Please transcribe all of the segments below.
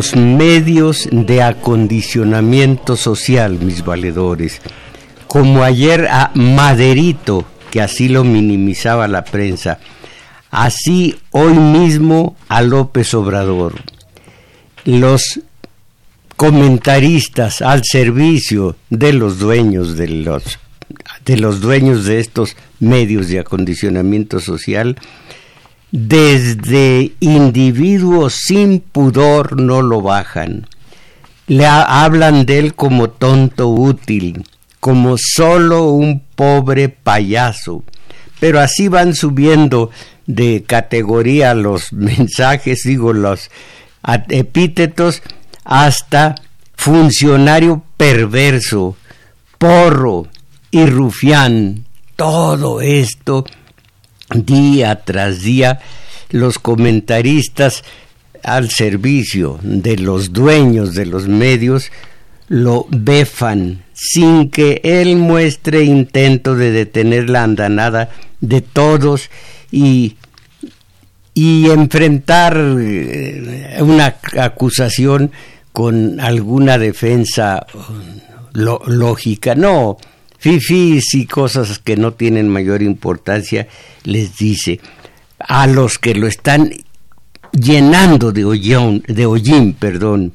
Los medios de acondicionamiento social, mis valedores, como ayer a Maderito, que así lo minimizaba la prensa, así hoy mismo a López Obrador. Los comentaristas al servicio de los dueños de los de los dueños de estos medios de acondicionamiento social desde individuos sin pudor no lo bajan. Le hablan de él como tonto útil, como solo un pobre payaso. Pero así van subiendo de categoría los mensajes, digo, los epítetos, hasta funcionario perverso, porro y rufián. Todo esto día tras día los comentaristas al servicio de los dueños de los medios lo befan sin que él muestre intento de detener la andanada de todos y, y enfrentar eh, una acusación con alguna defensa lógica. No, fifis y cosas que no tienen mayor importancia, les dice a los que lo están llenando de hollín, de perdón,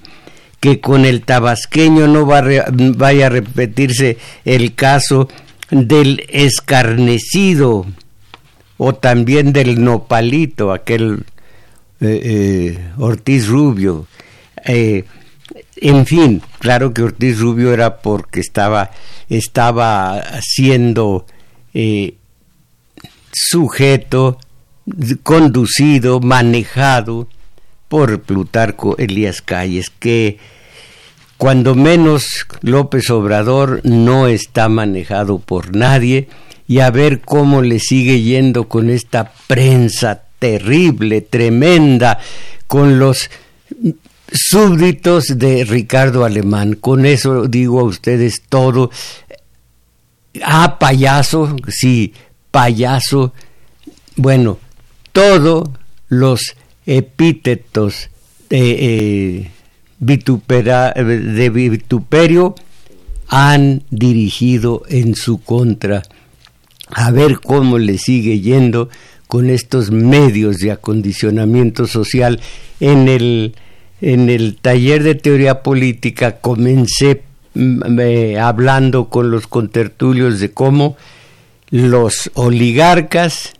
que con el tabasqueño no va vaya a repetirse el caso del escarnecido o también del nopalito, aquel eh, eh, Ortiz Rubio. Eh, en fin, claro que Ortiz Rubio era porque estaba, estaba siendo eh, sujeto, conducido, manejado por Plutarco Elías Calles, que cuando menos López Obrador no está manejado por nadie y a ver cómo le sigue yendo con esta prensa terrible, tremenda, con los súbditos de Ricardo Alemán. Con eso digo a ustedes todo. Ah, payaso, sí, payaso. Bueno, todos los epítetos de, eh, de vituperio han dirigido en su contra. A ver cómo le sigue yendo con estos medios de acondicionamiento social en el en el taller de teoría política comencé mm, hablando con los contertulios de cómo los oligarcas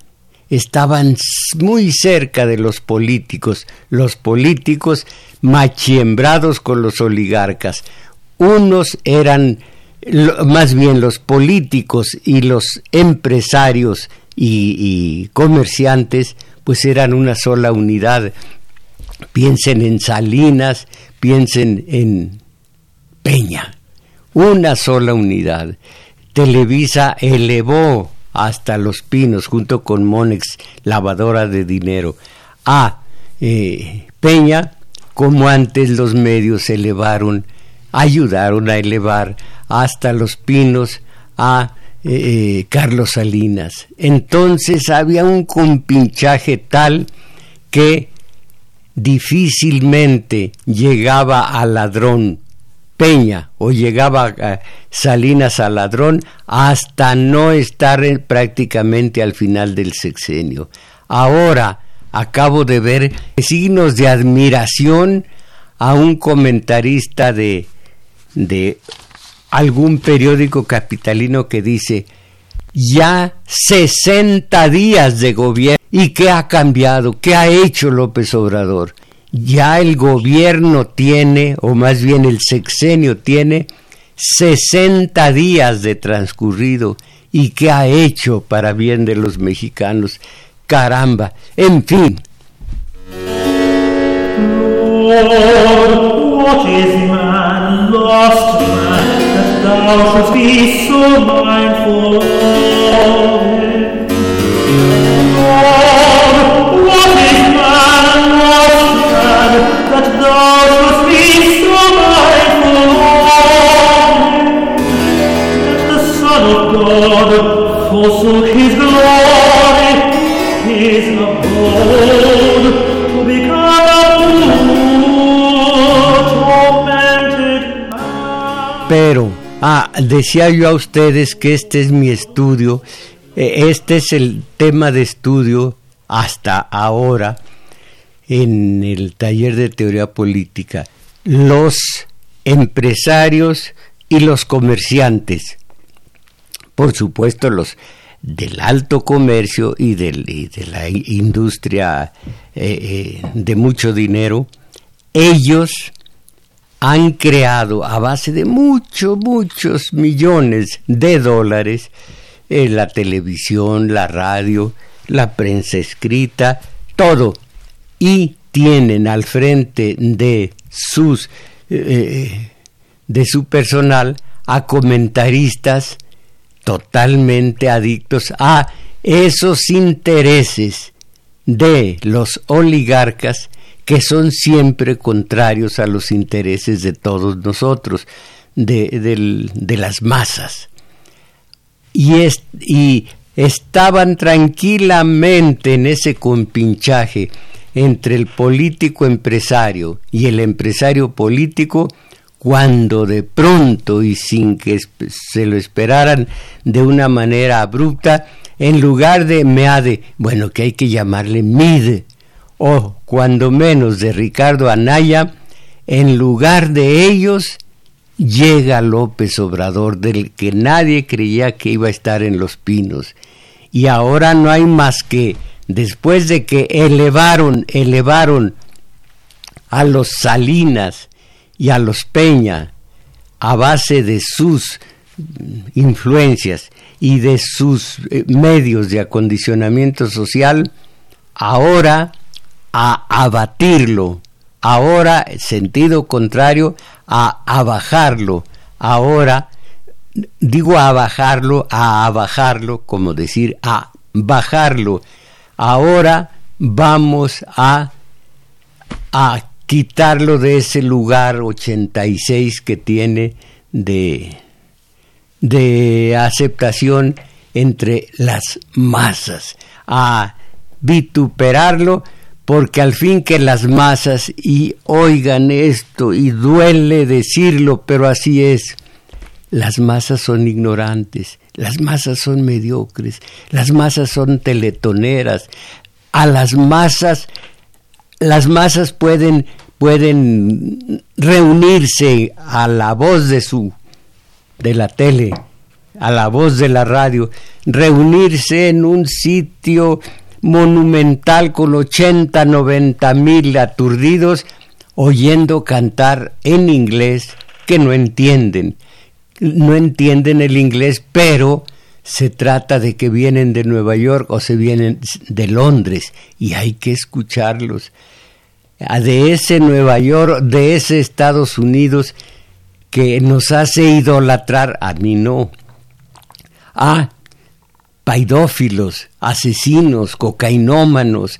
estaban muy cerca de los políticos, los políticos machiembrados con los oligarcas. Unos eran, más bien los políticos y los empresarios y comerciantes, pues eran una sola unidad piensen en Salinas, piensen en Peña, una sola unidad. Televisa elevó hasta Los Pinos junto con Monex, lavadora de dinero, a eh, Peña, como antes los medios elevaron, ayudaron a elevar hasta Los Pinos a eh, eh, Carlos Salinas. Entonces había un compinchaje tal que difícilmente llegaba al ladrón Peña o llegaba a Salinas al ladrón hasta no estar prácticamente al final del sexenio. Ahora acabo de ver signos de admiración a un comentarista de, de algún periódico capitalino que dice, ya 60 días de gobierno. ¿Y qué ha cambiado? ¿Qué ha hecho López Obrador? Ya el gobierno tiene, o más bien el sexenio tiene, 60 días de transcurrido. ¿Y qué ha hecho para bien de los mexicanos? Caramba, en fin. Thou shouldst be so mindful of decía yo a ustedes que este es mi estudio, eh, este es el tema de estudio hasta ahora en el taller de teoría política. Los empresarios y los comerciantes, por supuesto los del alto comercio y, de la industria eh, eh, de mucho dinero, ellos han creado a base de muchos, muchos millones de dólares eh, la televisión, la radio, la prensa escrita, todo. Y tienen al frente de sus eh, de su personal a comentaristas totalmente adictos a esos intereses de los oligarcas que son siempre contrarios a los intereses de todos nosotros, de, las masas. Y, y estaban tranquilamente en ese compinchaje entre el político empresario y el empresario político cuando de pronto y sin que se lo esperaran de una manera abrupta, en lugar de Meade, bueno, que hay que llamarle Mide, o cuando menos de Ricardo Anaya, en lugar de ellos llega López Obrador, del que nadie creía que iba a estar en los pinos. Y ahora no hay más que, después de que elevaron, elevaron a los Salinas y a los Peña a base de sus influencias y de sus eh, medios de acondicionamiento social, ahora a abatirlo, ahora sentido contrario a abajarlo, ahora digo a bajarlo, a bajarlo, como decir a bajarlo, ahora vamos a, a quitarlo de ese lugar 86 que tiene de, de aceptación entre las masas, a vituperarlo porque al fin que las masas y oigan esto y duele decirlo, pero así es. Las masas son ignorantes, las masas son mediocres, las masas son teletoneras. A las masas las masas pueden pueden reunirse a la voz de su de la tele, a la voz de la radio, reunirse en un sitio monumental con 80, 90 mil aturdidos oyendo cantar en inglés que no entienden. No entienden el inglés, pero se trata de que vienen de Nueva York o se vienen de Londres y hay que escucharlos. Ah, de ese Nueva York, de ese Estados Unidos que nos hace idolatrar, a mí no. Ah, paidófilos, asesinos, cocainómanos,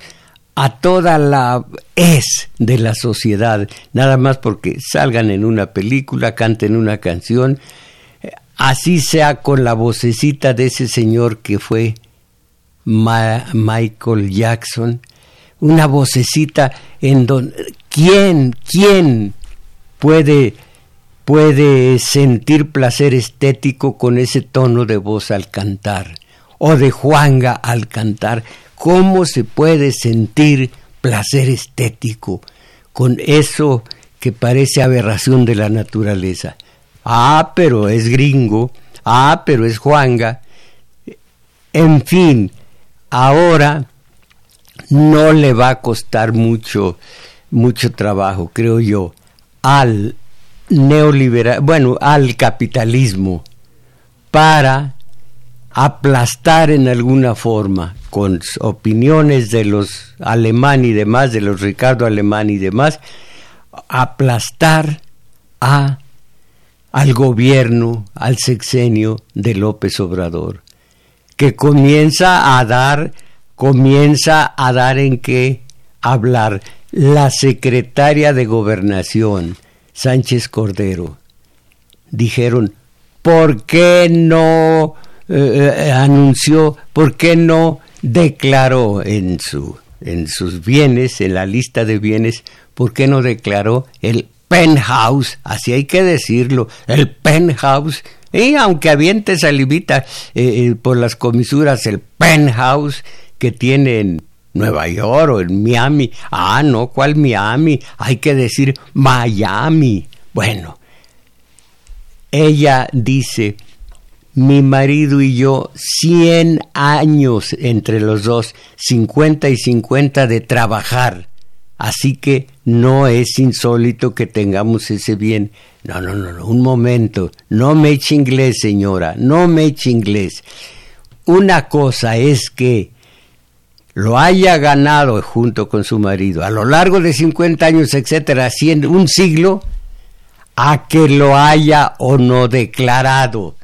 a toda la es de la sociedad, nada más porque salgan en una película, canten una canción, así sea con la vocecita de ese señor que fue Michael Jackson, una vocecita en donde quién, quién puede puede sentir placer estético con ese tono de voz al cantar o de Juanga al cantar, ¿cómo se puede sentir placer estético con eso que parece aberración de la naturaleza? ah, pero es gringo, ah, pero es Juanga. En fin, ahora no le va a costar mucho, mucho trabajo, creo yo, al neoliberal, bueno, al capitalismo para aplastar en alguna forma con opiniones de los alemán y demás, de los Ricardo Alemán y demás, aplastar a al gobierno, al sexenio de López Obrador, que comienza a dar, comienza a dar en qué hablar la secretaria de gobernación, Sánchez Cordero. Dijeron, ¿por qué no eh, eh, anunció, por qué no declaró en, su, en sus bienes, en la lista de bienes, por qué no declaró el penthouse, así hay que decirlo, el penthouse, y aunque aviente salivita eh, por las comisuras, el penthouse que tiene en Nueva York o en Miami, ah, no, ¿cuál Miami? Hay que decir Miami. Bueno, ella dice, mi marido y yo, 100 años entre los dos, 50 y 50 de trabajar. Así que no es insólito que tengamos ese bien. No, no, no, no, un momento. No me eche inglés, señora, no me eche inglés. Una cosa es que lo haya ganado junto con su marido a lo largo de 50 años, etcétera, un siglo, a que lo haya o no declarado.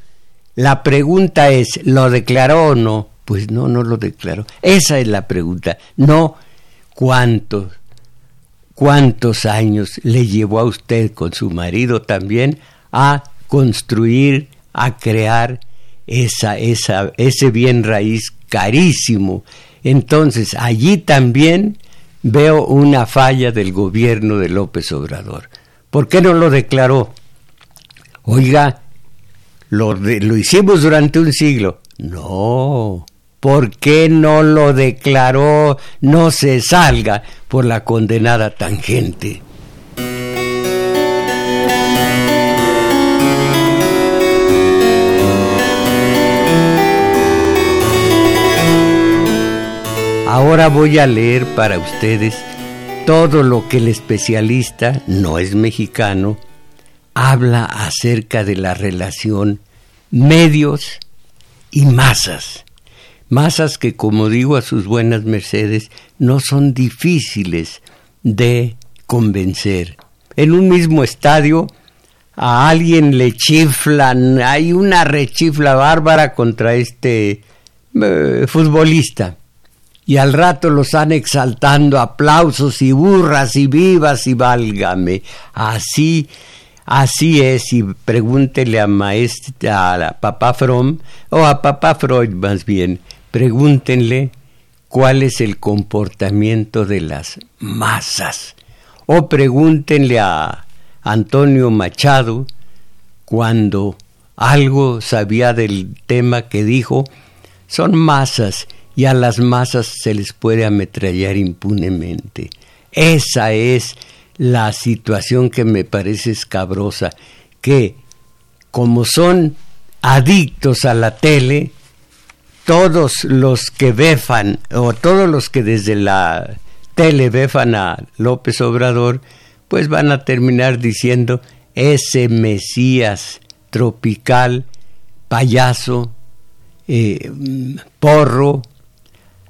La pregunta es, ¿lo declaró o no? Pues no, no lo declaró. Esa es la pregunta. No cuántos, cuántos años le llevó a usted con su marido también a construir, a crear esa, esa, ese bien raíz carísimo. Entonces, allí también veo una falla del gobierno de López Obrador. ¿Por qué no lo declaró? Oiga, lo, lo hicimos durante un siglo. No, ¿por qué no lo declaró? No se salga por la condenada tangente. Ahora voy a leer para ustedes todo lo que el especialista, no es mexicano, habla acerca de la relación medios y masas. Masas que, como digo a sus buenas mercedes, no son difíciles de convencer. En un mismo estadio a alguien le chiflan, hay una rechifla bárbara contra este eh, futbolista. Y al rato los están exaltando aplausos y burras y vivas y válgame. Así Así es, y pregúntele a maestra, a papá Fromm, o a papá Freud más bien, pregúntenle cuál es el comportamiento de las masas. O pregúntenle a Antonio Machado cuando algo sabía del tema que dijo, son masas y a las masas se les puede ametrallar impunemente. Esa es la situación que me parece escabrosa, que como son adictos a la tele, todos los que befan, o todos los que desde la tele befan a López Obrador, pues van a terminar diciendo ese Mesías tropical, payaso, eh, porro,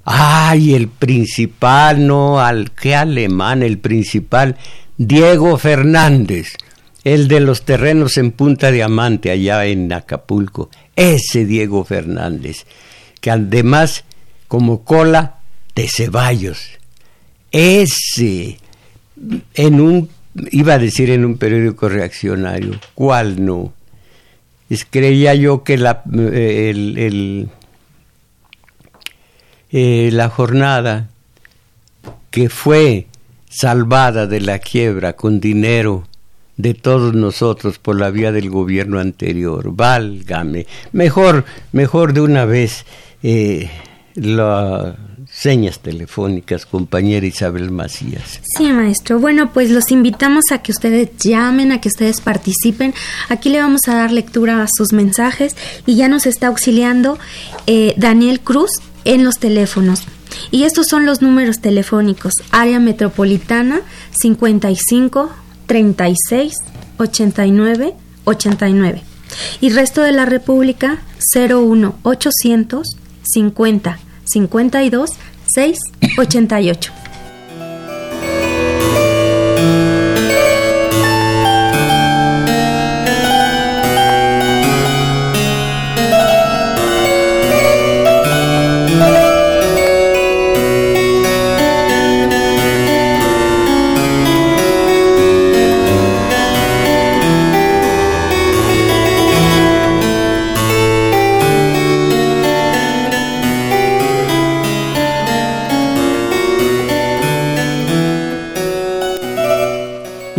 Ay, el principal, no, al qué alemán, el principal, Diego Fernández, el de los terrenos en Punta Diamante, allá en Acapulco. Ese Diego Fernández, que además, como cola de Ceballos. Ese, en un, iba a decir en un periódico reaccionario, ¿cuál no? Es, creía yo que la, eh, el eh, la jornada que fue salvada de la quiebra con dinero de todos nosotros por la vía del gobierno anterior. Válgame. Mejor, mejor de una vez eh, señas telefónicas, compañera Isabel Macías. Sí, maestro. Bueno, pues los invitamos a que ustedes llamen, a que ustedes participen. Aquí le vamos a dar lectura a sus mensajes y ya nos está auxiliando eh, Daniel Cruz en los teléfonos. Y estos son los números telefónicos. Área metropolitana 55 36 89 89. Y resto de la República 01 800 50 52 6 88.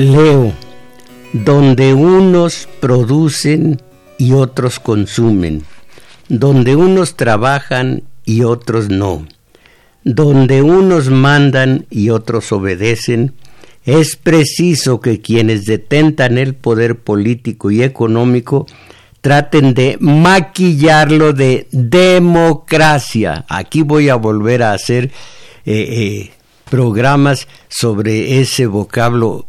Leo, donde unos producen y otros consumen, donde unos trabajan y otros no, donde unos mandan y otros obedecen, es preciso que quienes detentan el poder político y económico traten de maquillarlo de democracia. Aquí voy a volver a hacer eh, eh, programas sobre ese vocablo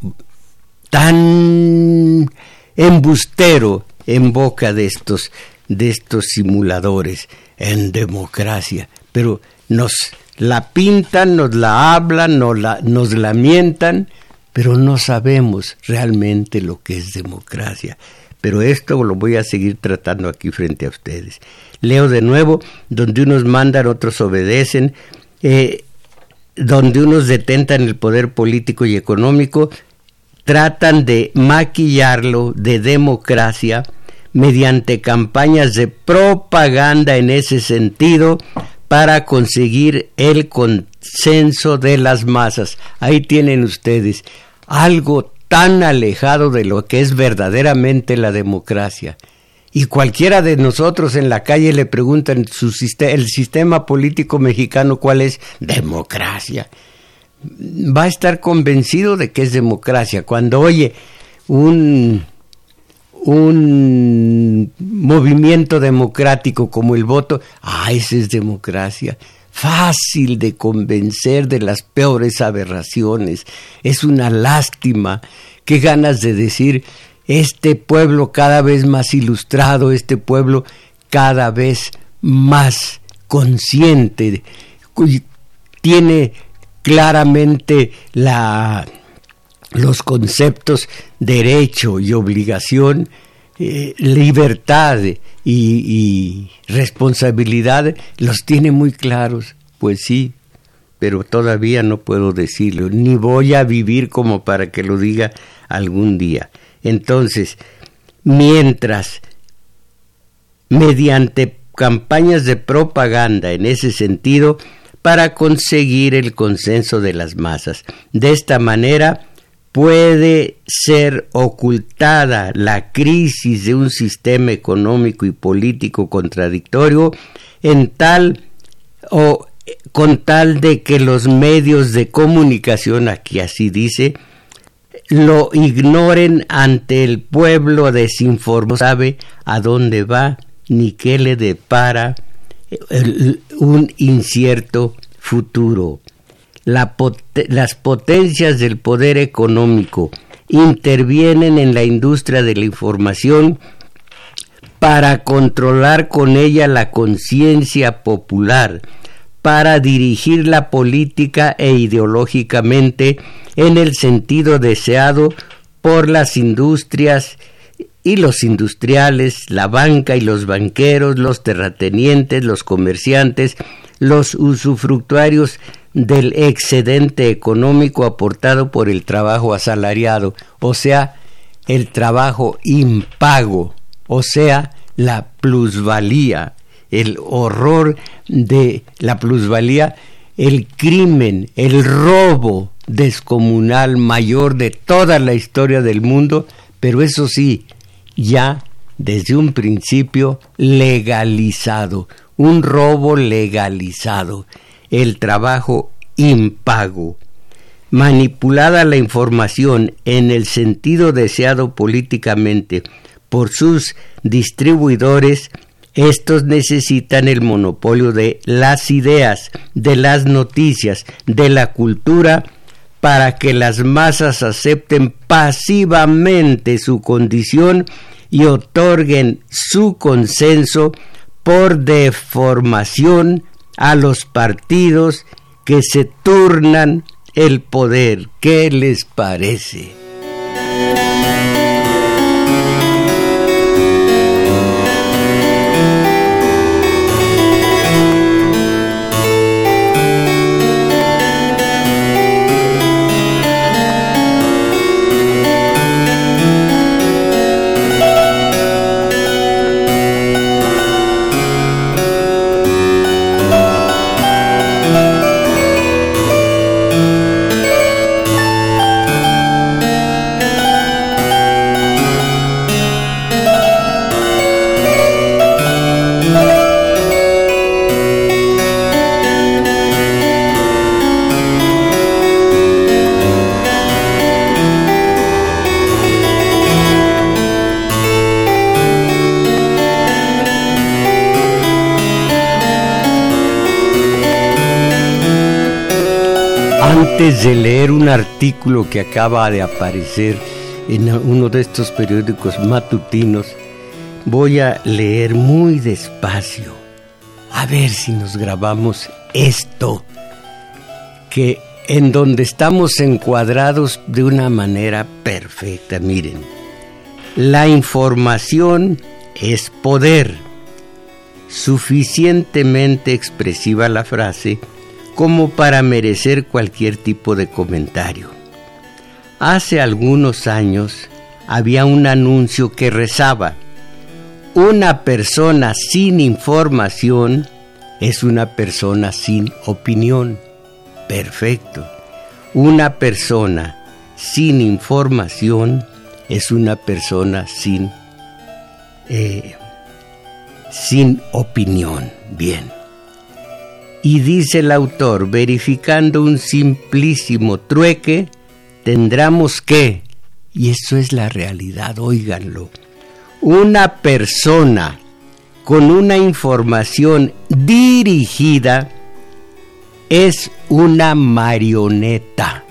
tan embustero en boca de estos, de estos simuladores en democracia. Pero nos la pintan, nos la hablan, nos la, nos mientan, pero no sabemos realmente lo que es democracia. Pero esto lo voy a seguir tratando aquí frente a ustedes. Leo de nuevo, donde unos mandan, otros obedecen, eh, donde unos detentan el poder político y económico, tratan de maquillarlo de democracia mediante campañas de propaganda en ese sentido para conseguir el consenso de las masas. Ahí tienen ustedes algo tan alejado de lo que es verdaderamente la democracia. Y cualquiera de nosotros en la calle le preguntan el sistema político mexicano cuál es democracia va a estar convencido de que es democracia. Cuando oye un, un movimiento democrático como el voto, ah, esa es democracia. Fácil de convencer de las peores aberraciones. Es una lástima. Qué ganas de decir, este pueblo cada vez más ilustrado, este pueblo cada vez más consciente, tiene claramente la, los conceptos derecho y obligación, eh, libertad y responsabilidad, los tiene muy claros. Pues sí, pero todavía no puedo decirlo, ni voy a vivir como para que lo diga algún día. Entonces, mientras mediante campañas de propaganda en ese sentido, para conseguir el consenso de las masas. De esta manera puede ser ocultada la crisis de un sistema económico y político contradictorio en tal o con tal de que los medios de comunicación, aquí así dice, lo ignoren ante el pueblo desinformado, sabe a dónde va ni qué le depara un incierto futuro. las potencias del poder económico intervienen en la industria de la información para controlar con ella la conciencia popular, para dirigir la política e ideológicamente en el sentido deseado por las industrias y los industriales, la banca y los banqueros, los terratenientes, los comerciantes, los usufructuarios del excedente económico aportado por el trabajo asalariado, o sea, el trabajo impago, o sea, la plusvalía, el horror de la plusvalía, el crimen, el robo descomunal mayor de toda la historia del mundo, pero eso sí, ya desde un principio legalizado, un robo legalizado. el trabajo impago. Manipulada la información en el sentido deseado políticamente por sus distribuidores, estos necesitan el monopolio de las ideas, de las noticias, de la cultura, para que las masas acepten pasivamente su condición y otorguen su consenso por deformación a los partidos que se turnan el poder. ¿Qué les parece? Antes de leer un artículo que acaba de aparecer en uno de estos periódicos matutinos, voy a leer muy despacio, a ver si nos grabamos esto, que en donde estamos encuadrados de una manera perfecta. Miren, la información es poder. Suficientemente expresiva la frase, como para merecer cualquier tipo de comentario. Hace algunos años había un anuncio que rezaba, una persona sin información es una persona sin opinión. Perfecto. Una persona sin información es una persona sin, eh, sin opinión. Bien. Y dice el autor, verificando un simplísimo trueque, tendremos que, y eso es la realidad, óiganlo, una persona con una información dirigida es una marioneta.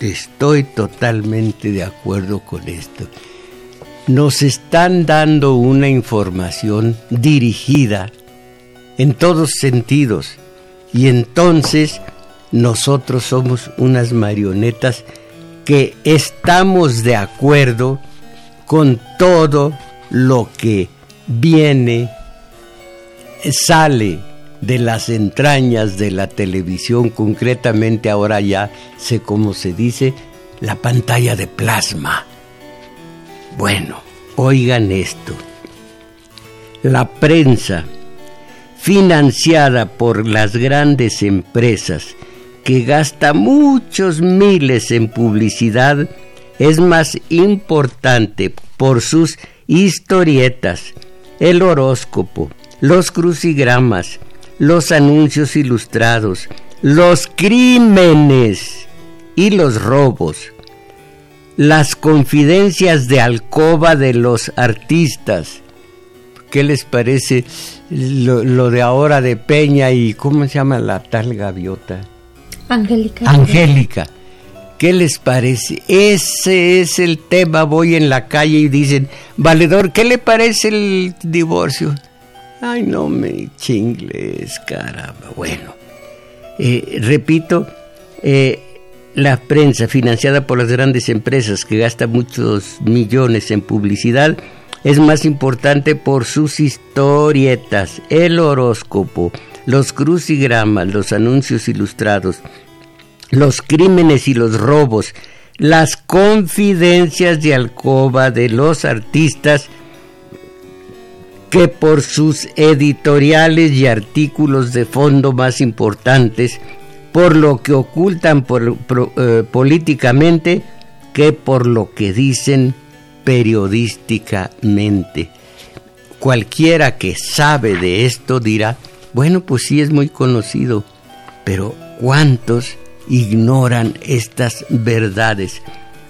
Estoy totalmente de acuerdo con esto. Nos están dando una información dirigida en todos sentidos. Y entonces nosotros somos unas marionetas que estamos de acuerdo con todo lo que viene, sale de las entrañas de la televisión, concretamente ahora ya sé cómo se dice, la pantalla de plasma. Bueno, oigan esto. La prensa financiada por las grandes empresas que gasta muchos miles en publicidad, es más importante por sus historietas, el horóscopo, los crucigramas, los anuncios ilustrados, los crímenes y los robos, las confidencias de alcoba de los artistas. ¿Qué les parece lo, de ahora de Peña y ¿cómo se llama la tal gaviota? Angélica. Angélica. ¿Qué les parece? Ese es el tema. Voy en la calle y dicen, valedor, ¿qué le parece el divorcio? Ay, no me chingles, caramba. Bueno, eh, repito, eh, la prensa financiada por las grandes empresas que gasta muchos millones en publicidad es más importante por sus historietas, el horóscopo, los crucigramas, los anuncios ilustrados, los crímenes y los robos, las confidencias de alcoba de los artistas que por sus editoriales y artículos de fondo más importantes, por lo que ocultan eh, políticamente, que por lo que dicen periodísticamente. Cualquiera que sabe de esto dirá, Bueno, pues sí es muy conocido, pero ¿cuántos ignoran estas verdades?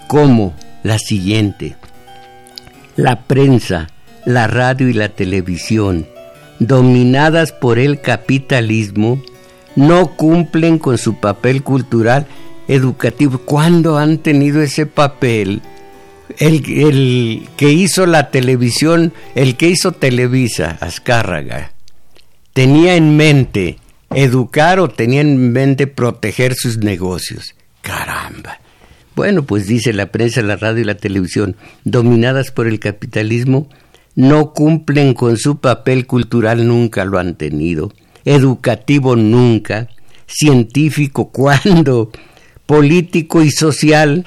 Como la siguiente. La prensa, la radio y la televisión, dominadas por el capitalismo, no cumplen con su papel cultural educativo. ¿Cuándo han tenido ese papel? El, el, que hizo la televisión, el que hizo Televisa, Azcárraga, tenía en mente educar o tenía en mente proteger sus negocios. Caramba. Bueno, pues dice la prensa, la radio y la televisión, dominadas por el capitalismo, no cumplen con su papel cultural, nunca lo han tenido, educativo nunca, científico cuando, político y social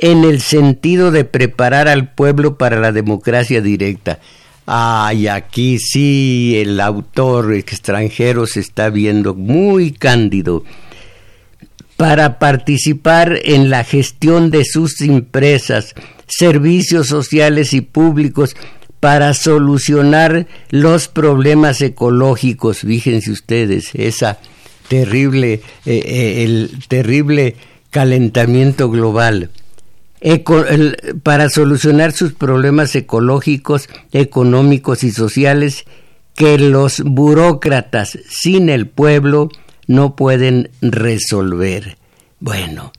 en el sentido de preparar al pueblo para la democracia directa. Ay, aquí sí el autor extranjero se está viendo muy cándido para participar en la gestión de sus empresas, servicios sociales y públicos para solucionar los problemas ecológicos. Fíjense ustedes, esa terrible, eh, eh, el terrible calentamiento global. Para solucionar sus problemas ecológicos, económicos y sociales que los burócratas sin el pueblo no pueden resolver. Bueno,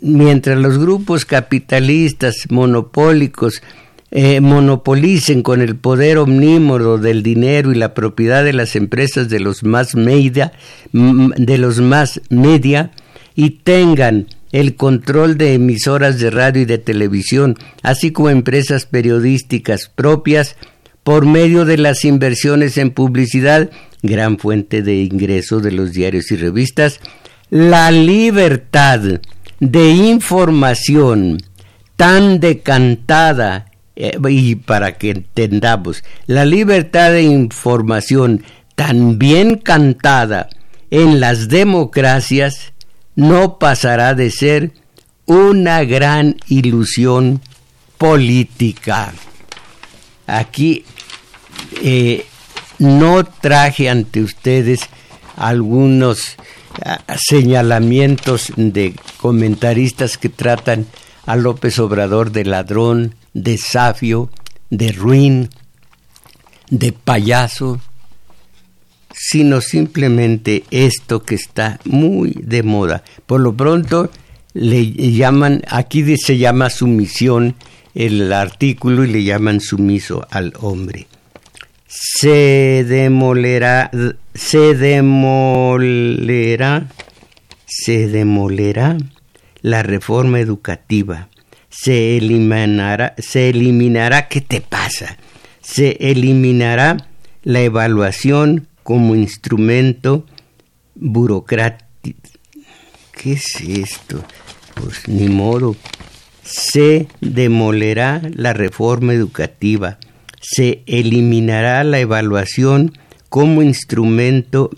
mientras los grupos capitalistas monopólicos eh, monopolicen con el poder omnímodo del dinero y la propiedad de las empresas de los más media, de los más media y tengan el control de emisoras de radio y de televisión, así como empresas periodísticas propias, por medio de las inversiones en publicidad gran fuente de ingreso de los diarios y revistas, la libertad de información tan decantada, eh, y para que entendamos, la libertad de información tan bien cantada en las democracias no pasará de ser una gran ilusión política. Aquí eh, no traje ante ustedes algunos ah, señalamientos de comentaristas que tratan a López Obrador de ladrón, de safio, de ruin, de payaso, sino simplemente esto que está muy de moda. Por lo pronto le llaman, aquí se llama sumisión el artículo y le llaman sumiso al hombre se demolerá, se demolerá, se demolerá la reforma educativa, se eliminará, se eliminará, ¿qué te pasa? Se eliminará la evaluación como instrumento burocrático. ¿Qué es esto? Pues ni modo. Se demolerá la reforma educativa se eliminará la evaluación como instrumento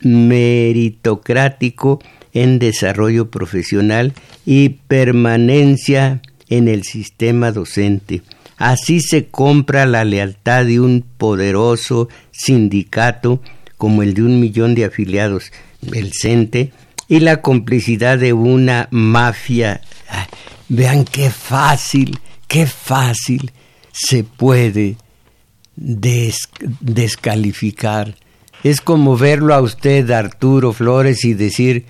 meritocrático en desarrollo profesional y permanencia en el sistema docente. Así se compra la lealtad de un poderoso sindicato como el de un millón de afiliados, el CENTE, y la complicidad de una mafia. Vean qué fácil, qué fácil se puede descalificar. Es como verlo a usted, Arturo Flores, y decir,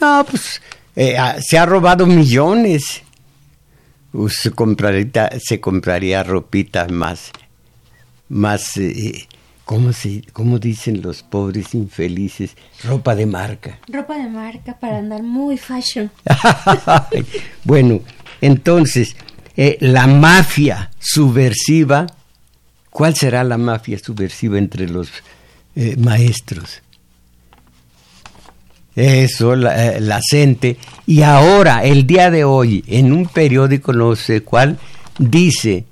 no, pues eh, ah, se ha robado millones. Se, compraría, se compraría ropita más, más, eh, ¿cómo, se, ¿cómo dicen los pobres infelices? Ropa de marca. Ropa de marca para andar muy fashion. bueno, entonces, eh, la mafia subversiva, ¿cuál será la mafia subversiva entre los eh, maestros? Eso, la, la gente. Y ahora, el día de hoy, en un periódico no sé cuál, dice,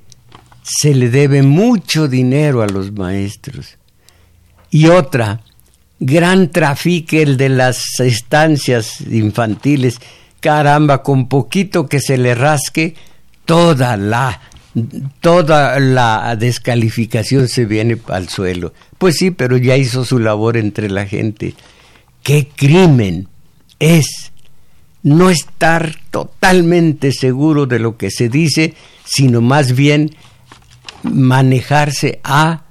se le debe mucho dinero a los maestros. Y otra, gran trafique el de las estancias infantiles. Caramba, con poquito que se le rasque, toda la toda la descalificación se viene al suelo. Pues sí, pero ya hizo su labor entre la gente. ¿Qué crimen es no estar totalmente seguro de lo que se dice, sino más bien manejarse a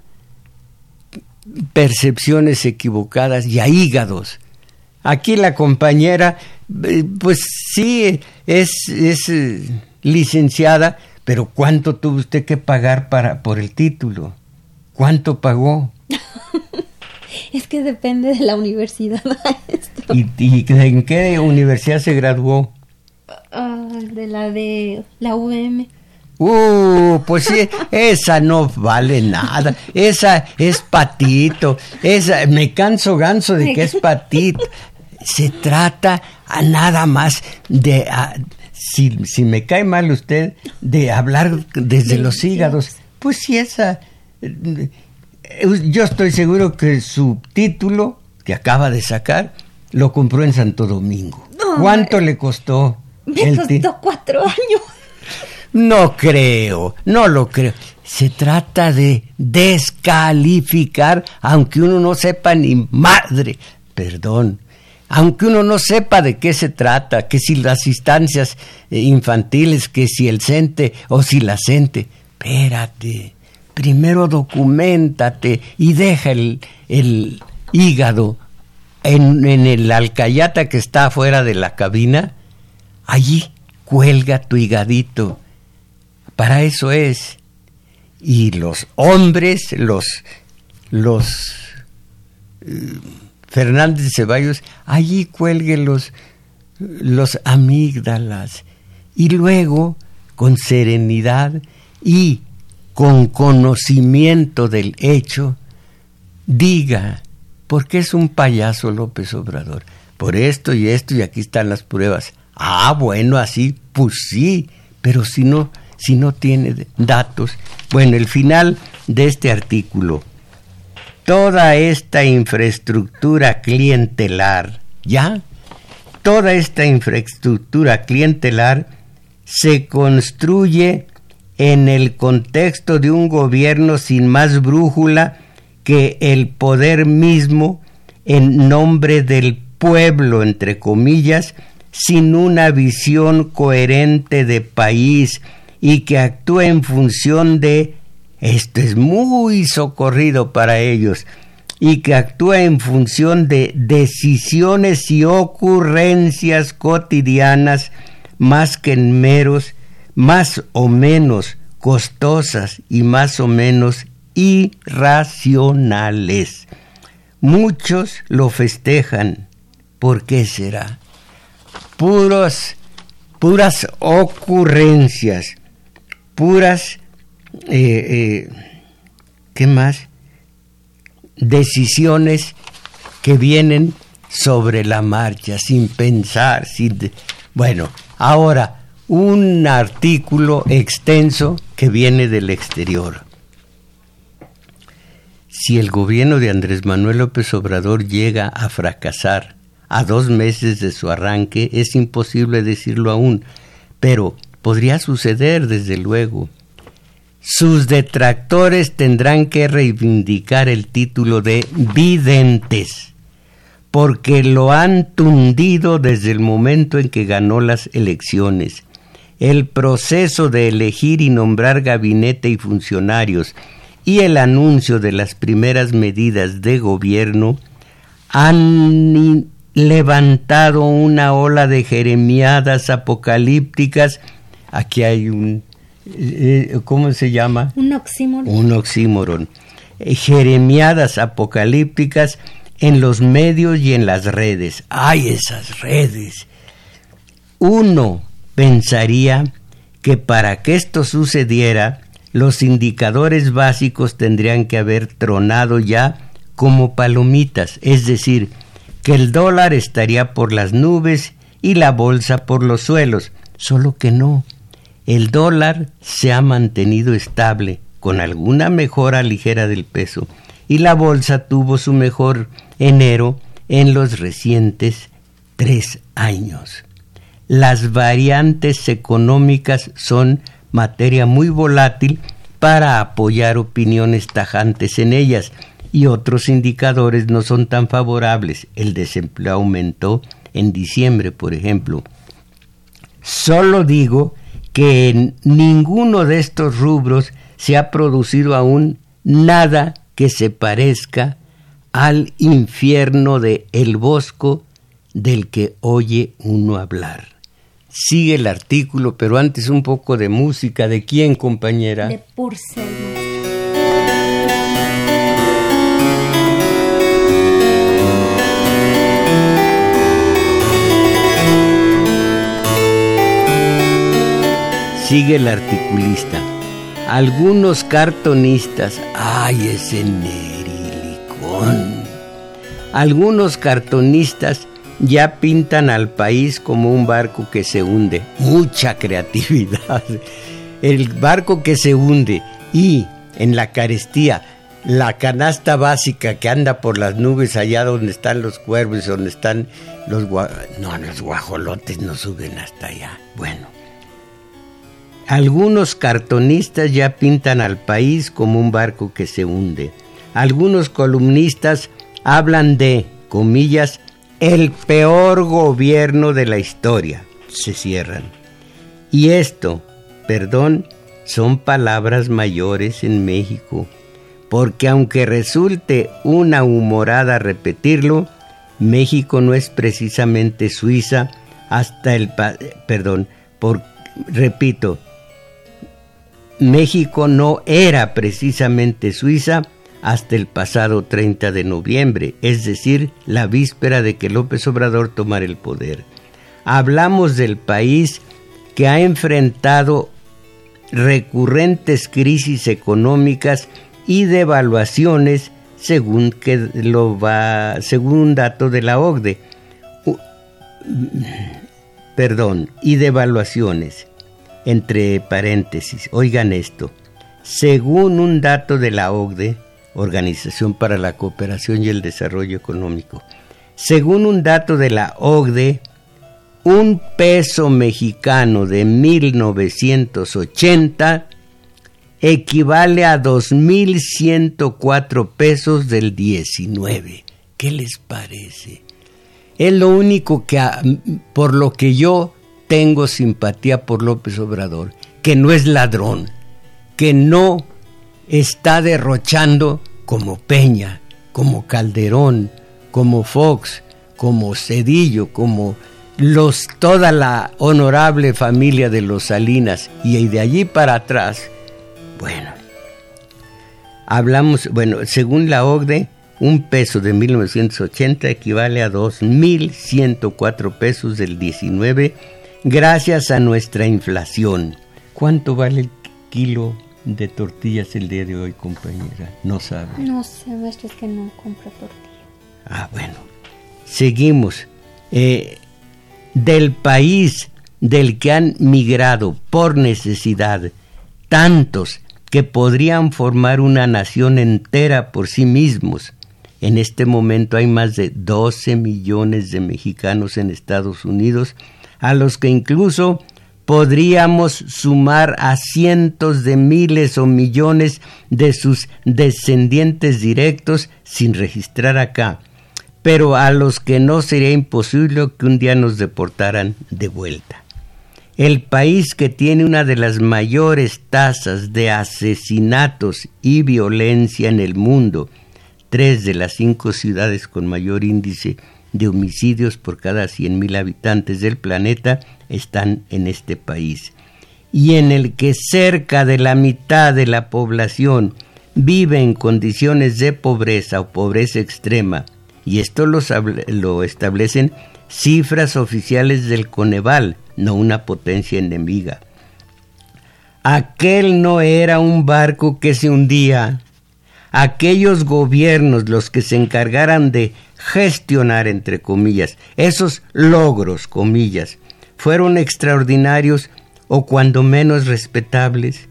percepciones equivocadas y a hígados. Aquí la compañera, eh, pues sí, es, es eh, licenciada, pero ¿cuánto tuvo usted que pagar para, por el título? ¿Cuánto pagó? es que depende de la universidad. ¿Y, ¿Y, en qué universidad se graduó? Ah, de la de la UM. Uh, pues sí, esa no vale nada. Esa es patito. Esa, me canso ganso de que es patito. Se trata a nada más de, si, si me cae mal usted, de hablar desde los hígados. Pues sí, esa. Yo estoy seguro que su título que acaba de sacar lo compró en Santo Domingo. ¿Cuánto le costó? Me costó cuatro años. No creo, no lo creo. Se trata de descalificar, aunque uno no sepa ni madre, perdón, aunque uno no sepa de qué se trata, que si las instancias eh, infantiles, que si el CENTE o si la CENTE. Espérate, primero documentate y deja el, el hígado en, en el alcayata que está afuera de la cabina. Allí cuelga tu higadito para eso es. Y los hombres, los, los eh, Fernández Ceballos, allí cuelguen los, los amígdalas. Y luego, con serenidad y con conocimiento del hecho, diga, ¿por qué es un payaso López Obrador? Por esto y esto, y aquí están las pruebas. Ah, bueno, así, pues sí, pero si no, si no tiene datos. Bueno, el final de este artículo. Toda esta infraestructura clientelar, ¿ya? Toda esta infraestructura clientelar se construye en el contexto de un gobierno sin más brújula que el poder mismo en nombre del pueblo, entre comillas, sin una visión coherente de país, y que actúe en función de, esto es muy socorrido para ellos, y que actúe en función de decisiones y ocurrencias cotidianas más que en meros, más o menos costosas y más o menos irracionales. Muchos lo festejan. ¿Por qué será? Puros, puras ocurrencias puras, eh, eh, ¿qué más? Decisiones que vienen sobre la marcha, sin pensar, sin... Bueno, ahora, un artículo extenso que viene del exterior. Si el gobierno de Andrés Manuel López Obrador llega a fracasar a dos meses de su arranque, es imposible decirlo aún, pero Podría suceder, desde luego. Sus detractores tendrán que reivindicar el título de videntes, porque lo han tundido desde el momento en que ganó las elecciones. El proceso de elegir y nombrar gabinete y funcionarios y el anuncio de las primeras medidas de gobierno han levantado una ola de jeremiadas apocalípticas aquí hay un, eh, ¿cómo se llama? Un oxímoron. Un oxímoron. Eh, jeremiadas apocalípticas en los medios y en las redes. ¡Ay, esas redes! Uno pensaría que para que esto sucediera, los indicadores básicos tendrían que haber tronado ya como palomitas, es decir, que el dólar estaría por las nubes y la bolsa por los suelos, solo que no. El dólar se ha mantenido estable con alguna mejora ligera del peso y la bolsa tuvo su mejor enero en los recientes tres años. Las variantes económicas son materia muy volátil para apoyar opiniones tajantes en ellas y otros indicadores no son tan favorables. El desempleo aumentó en diciembre, por ejemplo. Solo digo que en ninguno de estos rubros se ha producido aún nada que se parezca al infierno de El Bosco del que oye uno hablar. Sigue el artículo, pero antes un poco de música. ¿De quién, compañera? De Purcell. Sigue el articulista. Algunos cartonistas, ay ese nerilicón. Algunos cartonistas ya pintan al país como un barco que se hunde. Mucha creatividad. El barco que se hunde y en la carestía, la canasta básica que anda por las nubes allá donde están los cuervos, donde están los no, los guajolotes no suben hasta allá. Bueno, algunos cartonistas ya pintan al país como un barco que se hunde. Algunos columnistas hablan de, comillas, el peor gobierno de la historia. Se cierran. Y esto, perdón, son palabras mayores en México, porque aunque resulte una humorada repetirlo, México no es precisamente Suiza hasta el... perdón, por, repito, México no era precisamente Suiza hasta el pasado 30 de noviembre, es decir, la víspera de que López Obrador tomara el poder. Hablamos del país que ha enfrentado recurrentes crisis económicas y devaluaciones según que lo va según un dato de la OCDE. perdón, y devaluaciones entre paréntesis, oigan esto, según un dato de la OCDE, Organización para la Cooperación y el Desarrollo Económico, según un dato de la OCDE, un peso mexicano de 1980 equivale a 2.104 pesos del 19. ¿Qué les parece? Es lo único que, por lo que yo tengo simpatía por López Obrador, que no es ladrón, que no está derrochando como Peña, como Calderón, como Fox, como Cedillo, como los toda la honorable familia de los Salinas y de allí para atrás, bueno, hablamos, bueno, según la OCDE, un peso de 1980 equivale a 2.104 pesos del 19 gracias a nuestra inflación. ¿Cuánto vale el kilo de tortillas el día de hoy, compañera? No sabe. No sé, maestro, es que no compra tortilla. Ah, bueno. Seguimos. Eh, del país del que han migrado por necesidad tantos que podrían formar una nación entera por sí mismos. En este momento hay más de 12 millones de mexicanos en Estados Unidos a los que incluso podríamos sumar a cientos de miles o millones de sus descendientes directos sin registrar acá, pero a los que no sería imposible que un día nos deportaran de vuelta. El país que tiene una de las mayores tasas de asesinatos y violencia en el mundo, tres de las cinco ciudades con mayor índice de homicidios por cada 100.000 habitantes del planeta están en este país, y en el que cerca de la mitad de la población vive en condiciones de pobreza o pobreza extrema, y esto lo, establecen cifras oficiales del Coneval, no una potencia enemiga. Aquel no era un barco que se hundía. Aquellos gobiernos los que se encargaran de gestionar, entre comillas, esos logros, comillas, fueron extraordinarios o cuando menos respetables.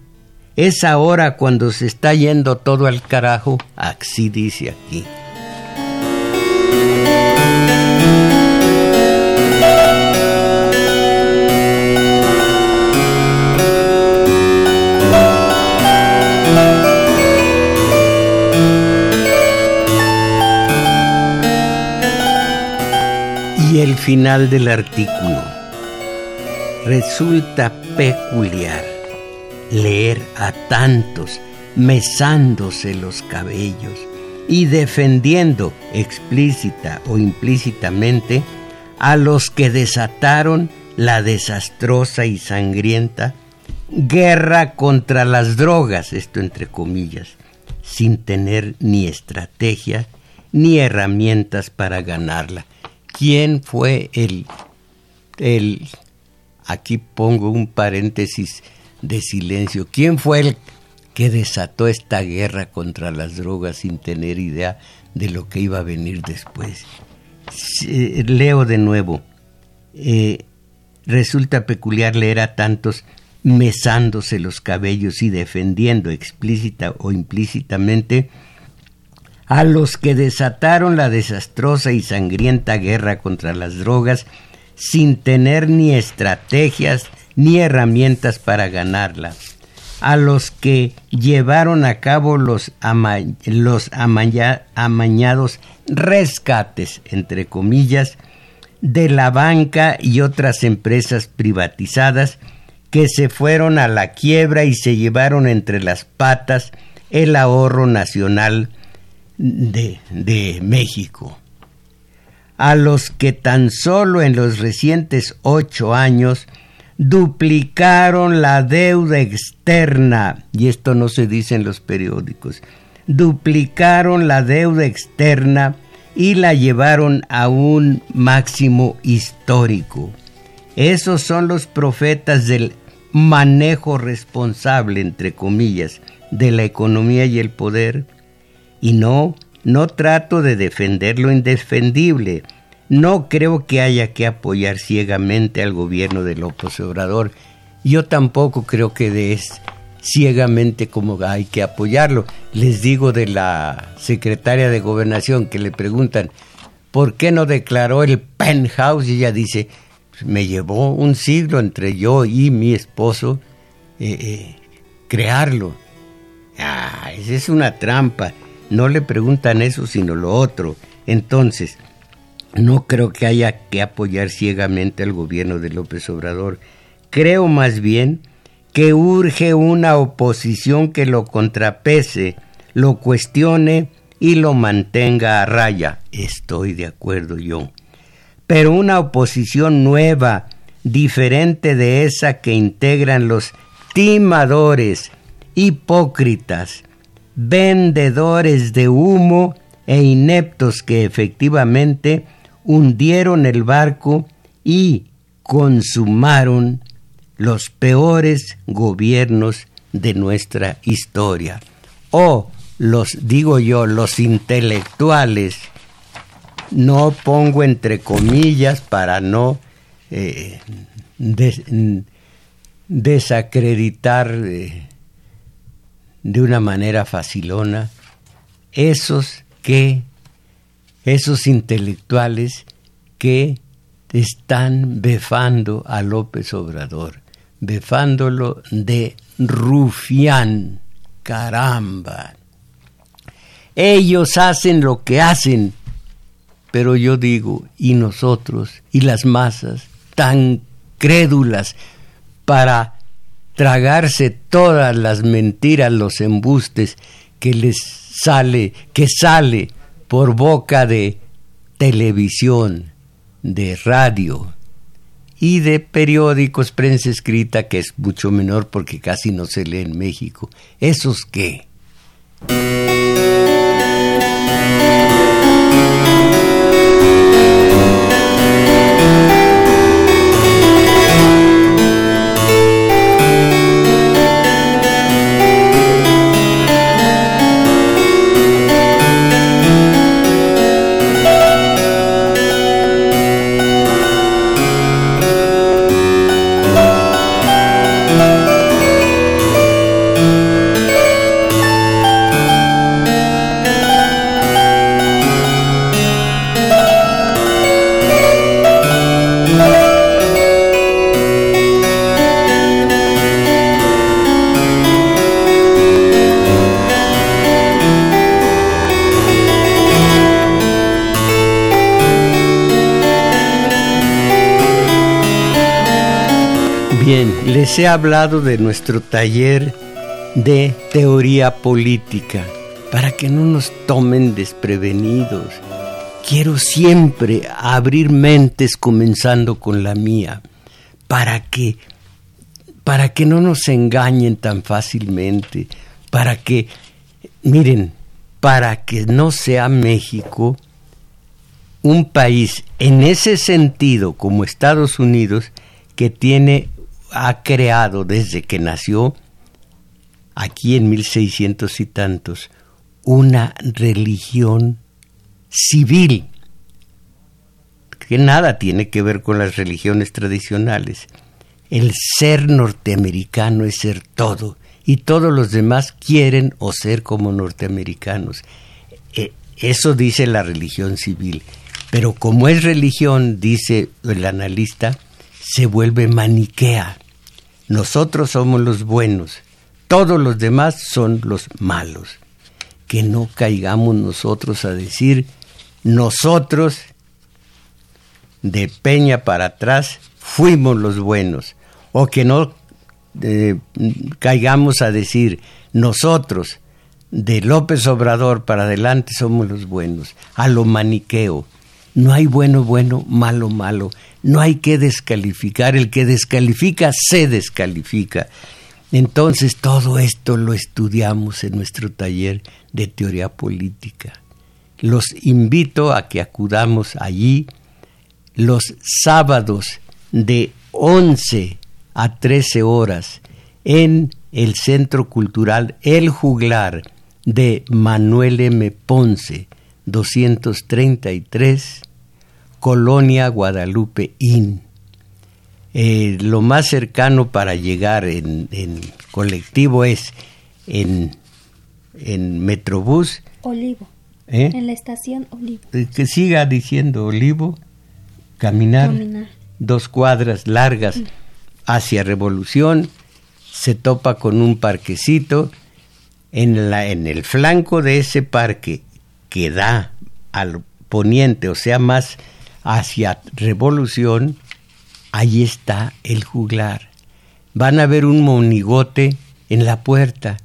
Es ahora cuando se está yendo todo al carajo, así dice aquí. Y el final del artículo. Resulta peculiar leer a tantos mesándose los cabellos y defendiendo explícita o implícitamente a los que desataron la desastrosa y sangrienta guerra contra las drogas, esto entre comillas, sin tener ni estrategia ni herramientas para ganarla. ¿Quién fue el, el, aquí pongo un paréntesis de silencio, quién fue el que desató esta guerra contra las drogas sin tener idea de lo que iba a venir después? Leo de nuevo. Eh, resulta peculiar leer a tantos mesándose los cabellos y defendiendo explícita o implícitamente a los que desataron la desastrosa y sangrienta guerra contra las drogas sin tener ni estrategias ni herramientas para ganarla, a los que llevaron a cabo los, los amañados rescates, entre comillas, de la banca y otras empresas privatizadas que se fueron a la quiebra y se llevaron entre las patas el ahorro nacional de, de México. A los que tan solo en los recientes ocho años duplicaron la deuda externa, y esto no se dice en los periódicos, duplicaron la deuda externa y la llevaron a un máximo histórico. Esos son los profetas del manejo responsable, entre comillas, de la economía y el poder. Y no, no trato de defender lo indefendible. No creo que haya que apoyar ciegamente al gobierno de López Obrador. Yo tampoco creo que es ciegamente como hay que apoyarlo. Les digo de la secretaria de gobernación que le preguntan, ¿por qué no declaró el penthouse? Y ella dice, me llevó un siglo entre yo y mi esposo eh, eh, crearlo. Ah, esa es una trampa. No le preguntan eso, sino lo otro. Entonces, no creo que haya que apoyar ciegamente al gobierno de López Obrador. Creo más bien que urge una oposición que lo contrapese, lo cuestione y lo mantenga a raya. Estoy de acuerdo yo pero una oposición nueva, diferente de esa que integran los timadores, hipócritas, vendedores de humo e ineptos que efectivamente hundieron el barco y consumaron los peores gobiernos de nuestra historia. O los, digo yo, los intelectuales no pongo entre comillas para no eh, desacreditar eh, de una manera facilona esos que esos intelectuales que están befando a López Obrador, befándolo de rufián, caramba. Ellos hacen lo que hacen pero yo digo, y nosotros, y las masas, tan crédulas para tragarse todas las mentiras, los embustes que les sale, que sale por boca de televisión, de radio y de periódicos, prensa escrita, que es mucho menor porque casi no se lee en México. ¿Esos qué? Les he hablado de nuestro taller de teoría política para que no nos tomen desprevenidos. Quiero siempre abrir mentes comenzando con la mía para que para que no nos engañen tan fácilmente, para que miren, para que no sea México un país en ese sentido como Estados Unidos que tiene ha creado desde que nació aquí en 1600 y tantos una religión civil que nada tiene que ver con las religiones tradicionales. El ser norteamericano es ser todo y todos los demás quieren o ser como norteamericanos. Eh, eso dice la religión civil. Pero como es religión, dice el analista, se vuelve maniquea. Nosotros somos los buenos, todos los demás son los malos. Que no caigamos nosotros a decir, nosotros de Peña para atrás fuimos los buenos. O que no eh, caigamos a decir, nosotros de López Obrador para adelante somos los buenos, a lo maniqueo. No hay bueno, bueno, malo, malo. No hay que descalificar. El que descalifica se descalifica. Entonces todo esto lo estudiamos en nuestro taller de teoría política. Los invito a que acudamos allí los sábados de 11 a 13 horas en el Centro Cultural El Juglar de Manuel M. Ponce, 233, Colonia Guadalupe Inn. Eh, lo más cercano para llegar en, colectivo es en, en Metrobús. Olivo. ¿Eh? En la estación Olivo. Eh, que siga diciendo Olivo, caminar, dos cuadras largas mm. hacia Revolución, se topa con un parquecito. En, la, en el flanco de ese parque que da al poniente, o sea, más hacia Revolución, ahí está el juglar. Van a ver un monigote en la puerta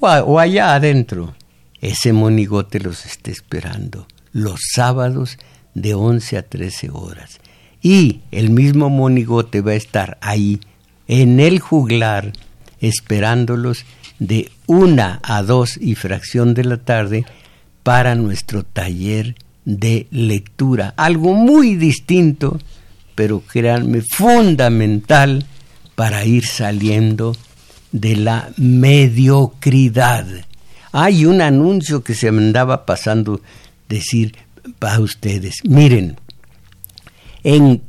o, allá adentro. Ese monigote los está esperando los sábados de 11 a 13 horas. Y el mismo monigote va a estar ahí en el juglar esperándolos de una a dos y fracción de la tarde para nuestro taller de lectura. Algo muy distinto, pero créanme, fundamental para ir saliendo de la mediocridad. Hay un anuncio que se me andaba pasando decir para ustedes. Miren, en,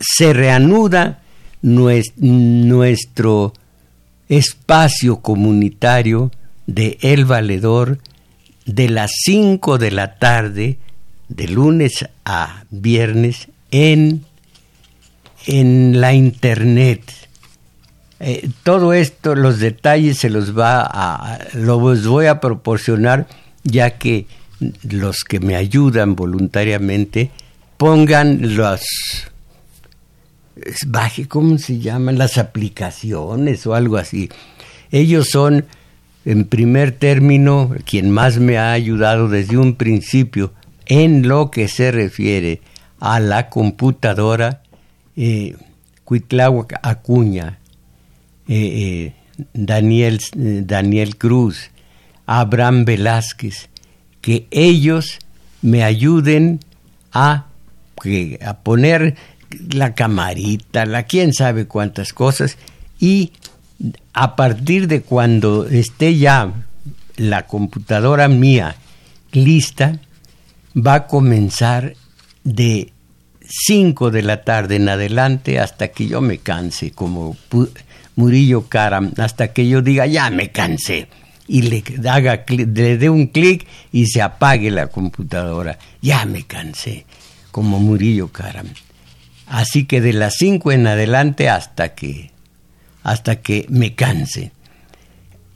se reanuda nuestro espacio comunitario de El Valedor de las 5 de la tarde, de lunes a viernes, en, en la internet. Eh, todo esto, los detalles se los va a, los voy a proporcionar ya que los que me ayudan voluntariamente pongan los baje, ¿cómo se llaman? Las aplicaciones o algo así. Ellos son en primer término, quien más me ha ayudado desde un principio en lo que se refiere a la computadora, eh, Acuña, eh, eh, Daniel, eh, Daniel Cruz, Abraham Velázquez, que ellos me ayuden a, a poner la camarita, la quién sabe cuántas cosas, y a partir de cuando esté ya la computadora mía lista, va a comenzar de 5 de la tarde en adelante hasta que yo me canse, como Murillo Karam, hasta que yo diga, ya me cansé, y le, haga, le dé un clic y se apague la computadora. Ya me cansé, como Murillo Karam. Así que de las 5 en adelante hasta que hasta que me canse.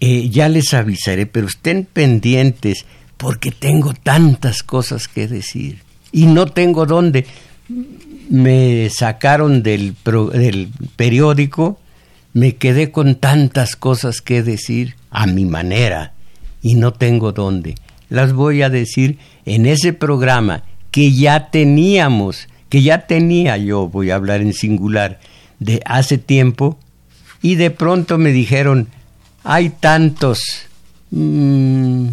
Eh, ya les avisaré, pero estén pendientes porque tengo tantas cosas que decir y no tengo dónde. me sacaron del, del periódico, me quedé con tantas cosas que decir a mi manera y no tengo dónde. Las voy a decir en ese programa que ya teníamos, que ya tenía yo, voy a hablar en singular, de hace tiempo, y de pronto me dijeron, hay tantos, mmm,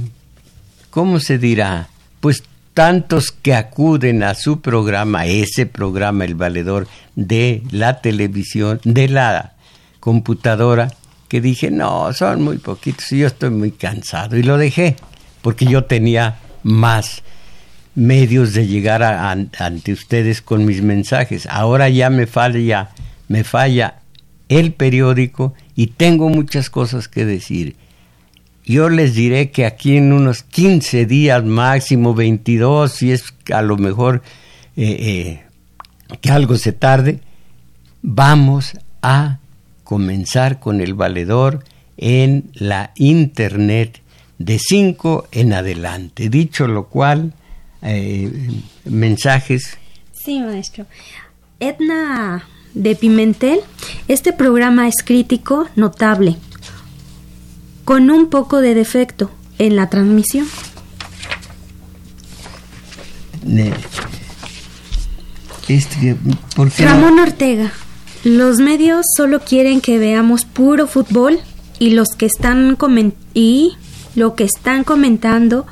¿cómo se dirá? Pues tantos que acuden a su programa, ese programa, El Valedor, de la televisión, de la computadora, que dije, no, son muy poquitos y yo estoy muy cansado. Y lo dejé, porque yo tenía más medios de llegar ante ustedes con mis mensajes. Ahora ya me falla, me falla el periódico y tengo muchas cosas que decir. Yo les diré que aquí en unos 15 días máximo, 22, si es a lo mejor eh, eh, que algo se tarde, vamos a comenzar con el valedor en la internet de 5 en adelante. Dicho lo cual, eh, mensajes. Sí, maestro. Edna de Pimentel, este programa es crítico, notable con un poco de defecto en la transmisión. Este, Ramón Ortega, los medios solo quieren que veamos puro fútbol y los que están y lo que están comentando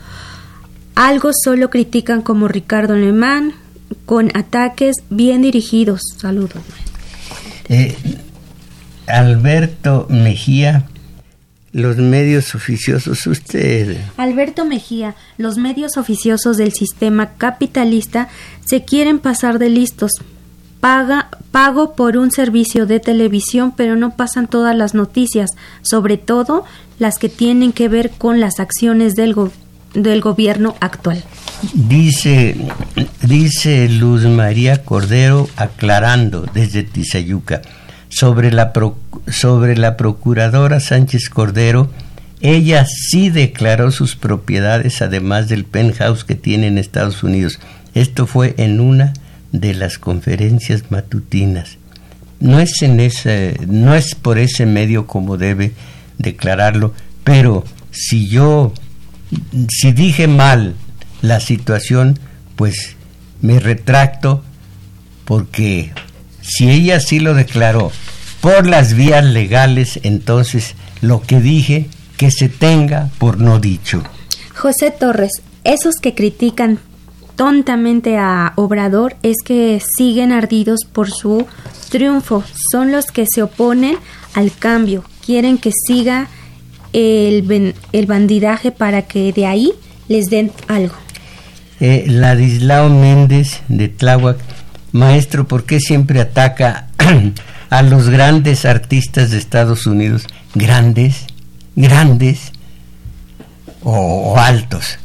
algo solo critican como Ricardo Alemán con ataques bien dirigidos. Saludos. Eh, Alberto Mejía los medios oficiosos, usted. Alberto Mejía, los medios oficiosos del sistema capitalista se quieren pasar de listos. Paga, pago por un servicio de televisión, pero no pasan todas las noticias, sobre todo las que tienen que ver con las acciones del, del gobierno actual. Dice, dice Luz María Cordero aclarando desde Tizayuca sobre la, sobre la procuradora Sánchez Cordero, ella sí declaró sus propiedades además del penthouse que tiene en Estados Unidos. Esto fue en una de las conferencias matutinas. No es en ese, no es por ese medio como debe declararlo, pero si yo si dije mal la situación, pues me retracto porque si ella sí lo declaró por las vías legales, entonces lo que dije que se tenga por no dicho. José Torres, esos que critican tontamente a Obrador es que siguen ardidos por su triunfo, son los que se oponen al cambio, quieren que siga el, el bandidaje para que de ahí les den algo. Eh, Ladislao Méndez de Tláhuac maestro, ¿por qué siempre ataca a los grandes artistas de Estados Unidos? Grandes, grandes o, altos.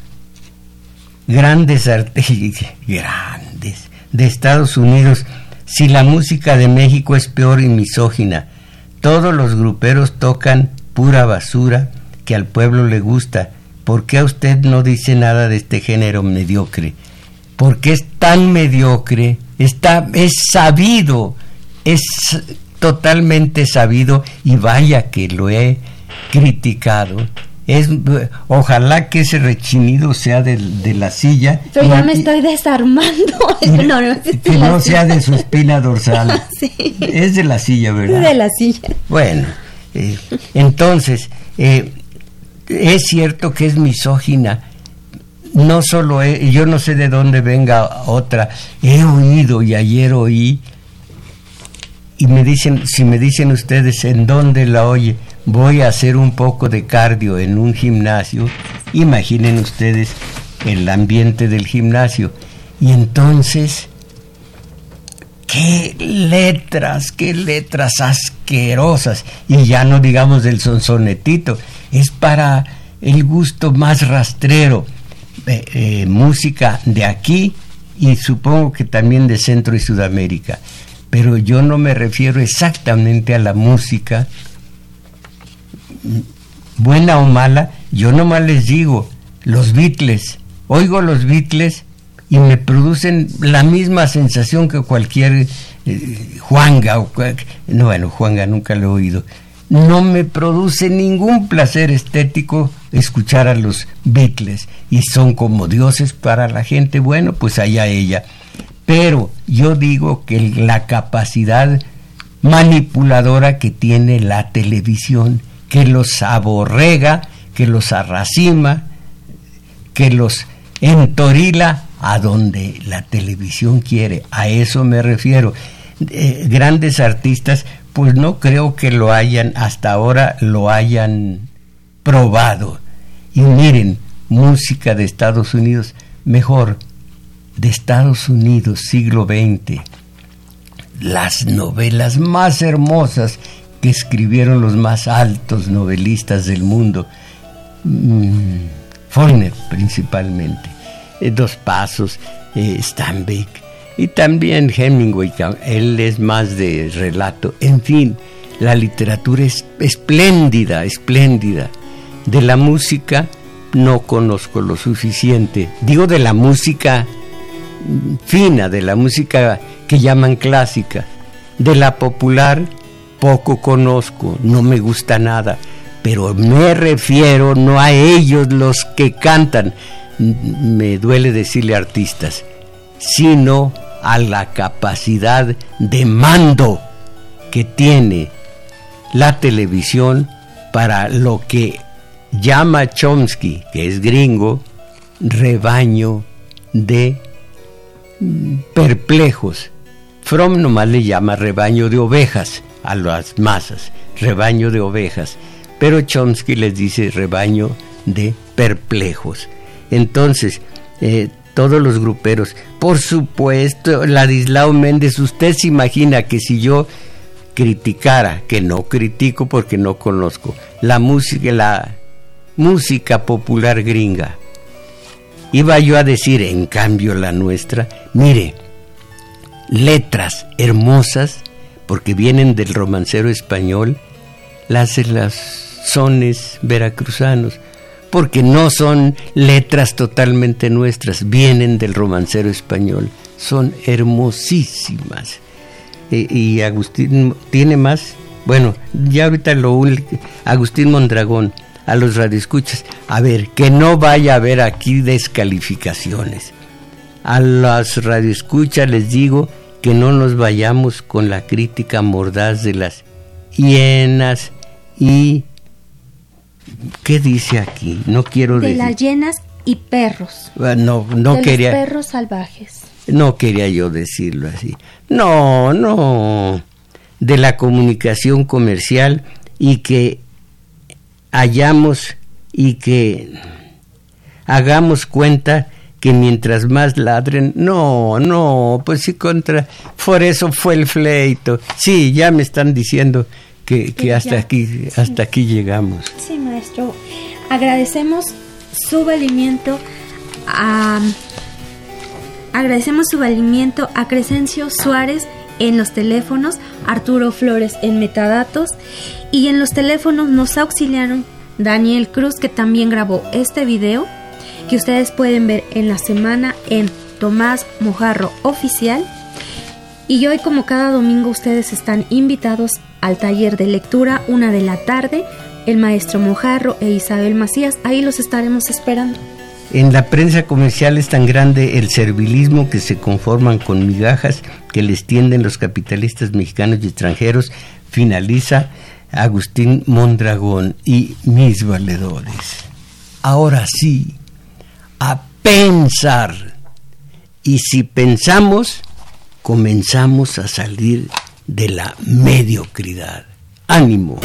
Grandes artistas, grandes de Estados Unidos. Si la música de México es peor y misógina, todos los gruperos tocan pura basura que al pueblo le gusta. ¿Por qué a usted no dice nada de este género mediocre? ¿Por qué es tan mediocre está, es sabido, es totalmente sabido y vaya que lo he criticado. Es, ojalá que ese rechinido sea de, la silla. Pero ya me estoy desarmando. no, no, que no sea de su espina dorsal. Es de la silla, ¿verdad? De la silla. Bueno, eh, entonces, eh, es cierto que es misógina no solo yo no sé de dónde venga otra, he oído y ayer oí y me dicen, si me dicen ustedes en dónde la oye, voy a hacer un poco de cardio en un gimnasio, imaginen ustedes el ambiente del gimnasio. Y entonces, qué letras, qué letras asquerosas. Y ya no digamos del sonsonetito, es para el gusto más rastrero eh, eh, música de aquí y supongo que también de Centro y Sudamérica. Pero yo no me refiero exactamente a la música, buena o mala, yo nomás les digo, los Beatles, oigo los Beatles y me producen la misma sensación que cualquier eh, Juanga. O, no, bueno, Juanga nunca lo he oído. No me produce ningún placer estético escuchar a los Beatles y son como dioses para la gente. Bueno, pues allá ella. Pero yo digo que la capacidad manipuladora que tiene la televisión, que los aborrega, que los arracima, que los entorila a donde la televisión quiere. A eso me refiero. Eh, grandes artistas, pues no creo que lo hayan, hasta ahora lo hayan probado. Y miren, música de Estados Unidos, mejor, de Estados Unidos, siglo XX. Las novelas más hermosas que escribieron los más altos novelistas del mundo. Mm, Follner principalmente, eh, Dos Pasos, eh, y también Hemingway, él es más de relato. En fin, la literatura es espléndida, espléndida. De la música no conozco lo suficiente. Digo de la música fina, de la música que llaman clásica. De la popular poco conozco, no me gusta nada pero me refiero no a ellos los que cantan, me duele decirle artistas, sino a la capacidad de mando que tiene la televisión para lo que llama Chomsky, que es gringo, rebaño de perplejos. Fromm nomás le llama rebaño de ovejas a las masas, rebaño de ovejas pero Chomsky les dice rebaño de perplejos. Entonces, eh, todos los gruperos, por supuesto, Ladislao Méndez, usted se imagina que si yo criticara, que no critico porque no conozco, la música, la música popular gringa, iba yo a decir, en cambio la nuestra, mire, letras hermosas, porque vienen del romancero español, las, las sones veracruzanos, porque no son letras totalmente nuestras, vienen del romancero español, son hermosísimas. E, y Agustín tiene más, bueno, ya ahorita lo Agustín Mondragón, a los radioescuchas, a ver, que no vaya a haber aquí descalificaciones. A las radioescuchas les digo que no nos vayamos con la crítica mordaz de las hienas y ¿Qué dice aquí? No quiero de las llenas y perros. Ah, no, no de quería. Los perros salvajes. No quería yo decirlo así. No, no. De la comunicación comercial y que hayamos y que hagamos cuenta que mientras más ladren, no, no, pues sí contra, por eso fue el fleito. Sí, ya me están diciendo que, que hasta aquí, hasta aquí llegamos. Sí, maestro. Agradecemos su valimiento a agradecemos su valimiento a Crescencio Suárez en los teléfonos, Arturo Flores en metadatos y en los teléfonos nos auxiliaron Daniel Cruz que también grabó este video que ustedes pueden ver en la semana en Tomás Mojarro Oficial. Y hoy como cada domingo ustedes están invitados al taller de lectura, una de la tarde, el maestro Mojarro e Isabel Macías. Ahí los estaremos esperando. En la prensa comercial es tan grande el servilismo que se conforman con migajas que les tienden los capitalistas mexicanos y extranjeros, finaliza Agustín Mondragón y mis valedores. Ahora sí, a pensar. Y si pensamos, comenzamos a salir de la mediocridad. Ánimo.